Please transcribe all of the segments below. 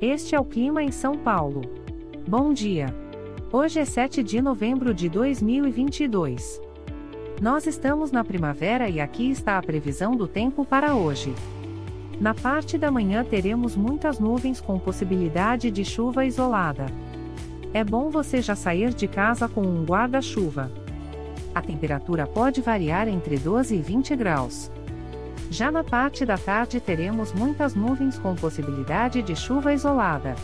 Este é o clima em São Paulo. Bom dia. Hoje é 7 de novembro de 2022. Nós estamos na primavera e aqui está a previsão do tempo para hoje. Na parte da manhã teremos muitas nuvens com possibilidade de chuva isolada. É bom você já sair de casa com um guarda-chuva. A temperatura pode variar entre 12 e 20 graus. Já na parte da tarde teremos muitas nuvens com possibilidade de chuva isolada.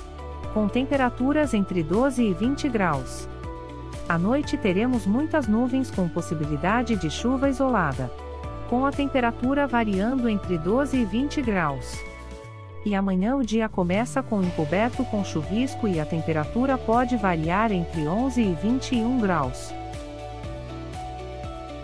Com temperaturas entre 12 e 20 graus. À noite teremos muitas nuvens com possibilidade de chuva isolada. Com a temperatura variando entre 12 e 20 graus. E amanhã o dia começa com encoberto com chuvisco e a temperatura pode variar entre 11 e 21 graus.